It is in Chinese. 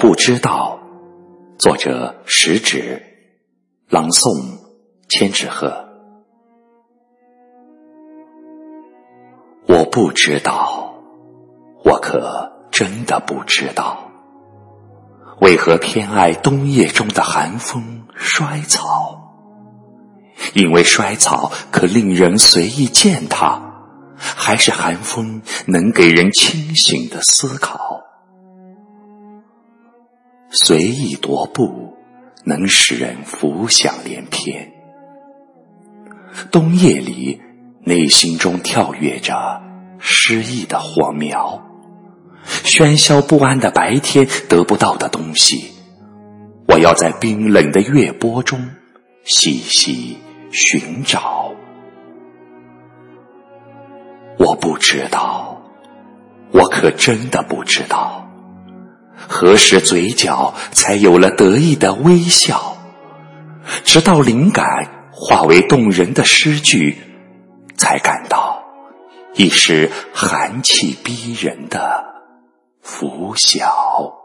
不知道。作者：食指，朗诵：千纸鹤。我不知道，我可真的不知道，为何偏爱冬夜中的寒风衰草？因为衰草可令人随意践踏，还是寒风能给人清醒的思考？随意踱步，能使人浮想联翩。冬夜里，内心中跳跃着诗意的火苗。喧嚣不安的白天得不到的东西，我要在冰冷的月波中细细寻找。我不知道，我可真的不知道。何时嘴角才有了得意的微笑？直到灵感化为动人的诗句，才感到一时寒气逼人的拂晓。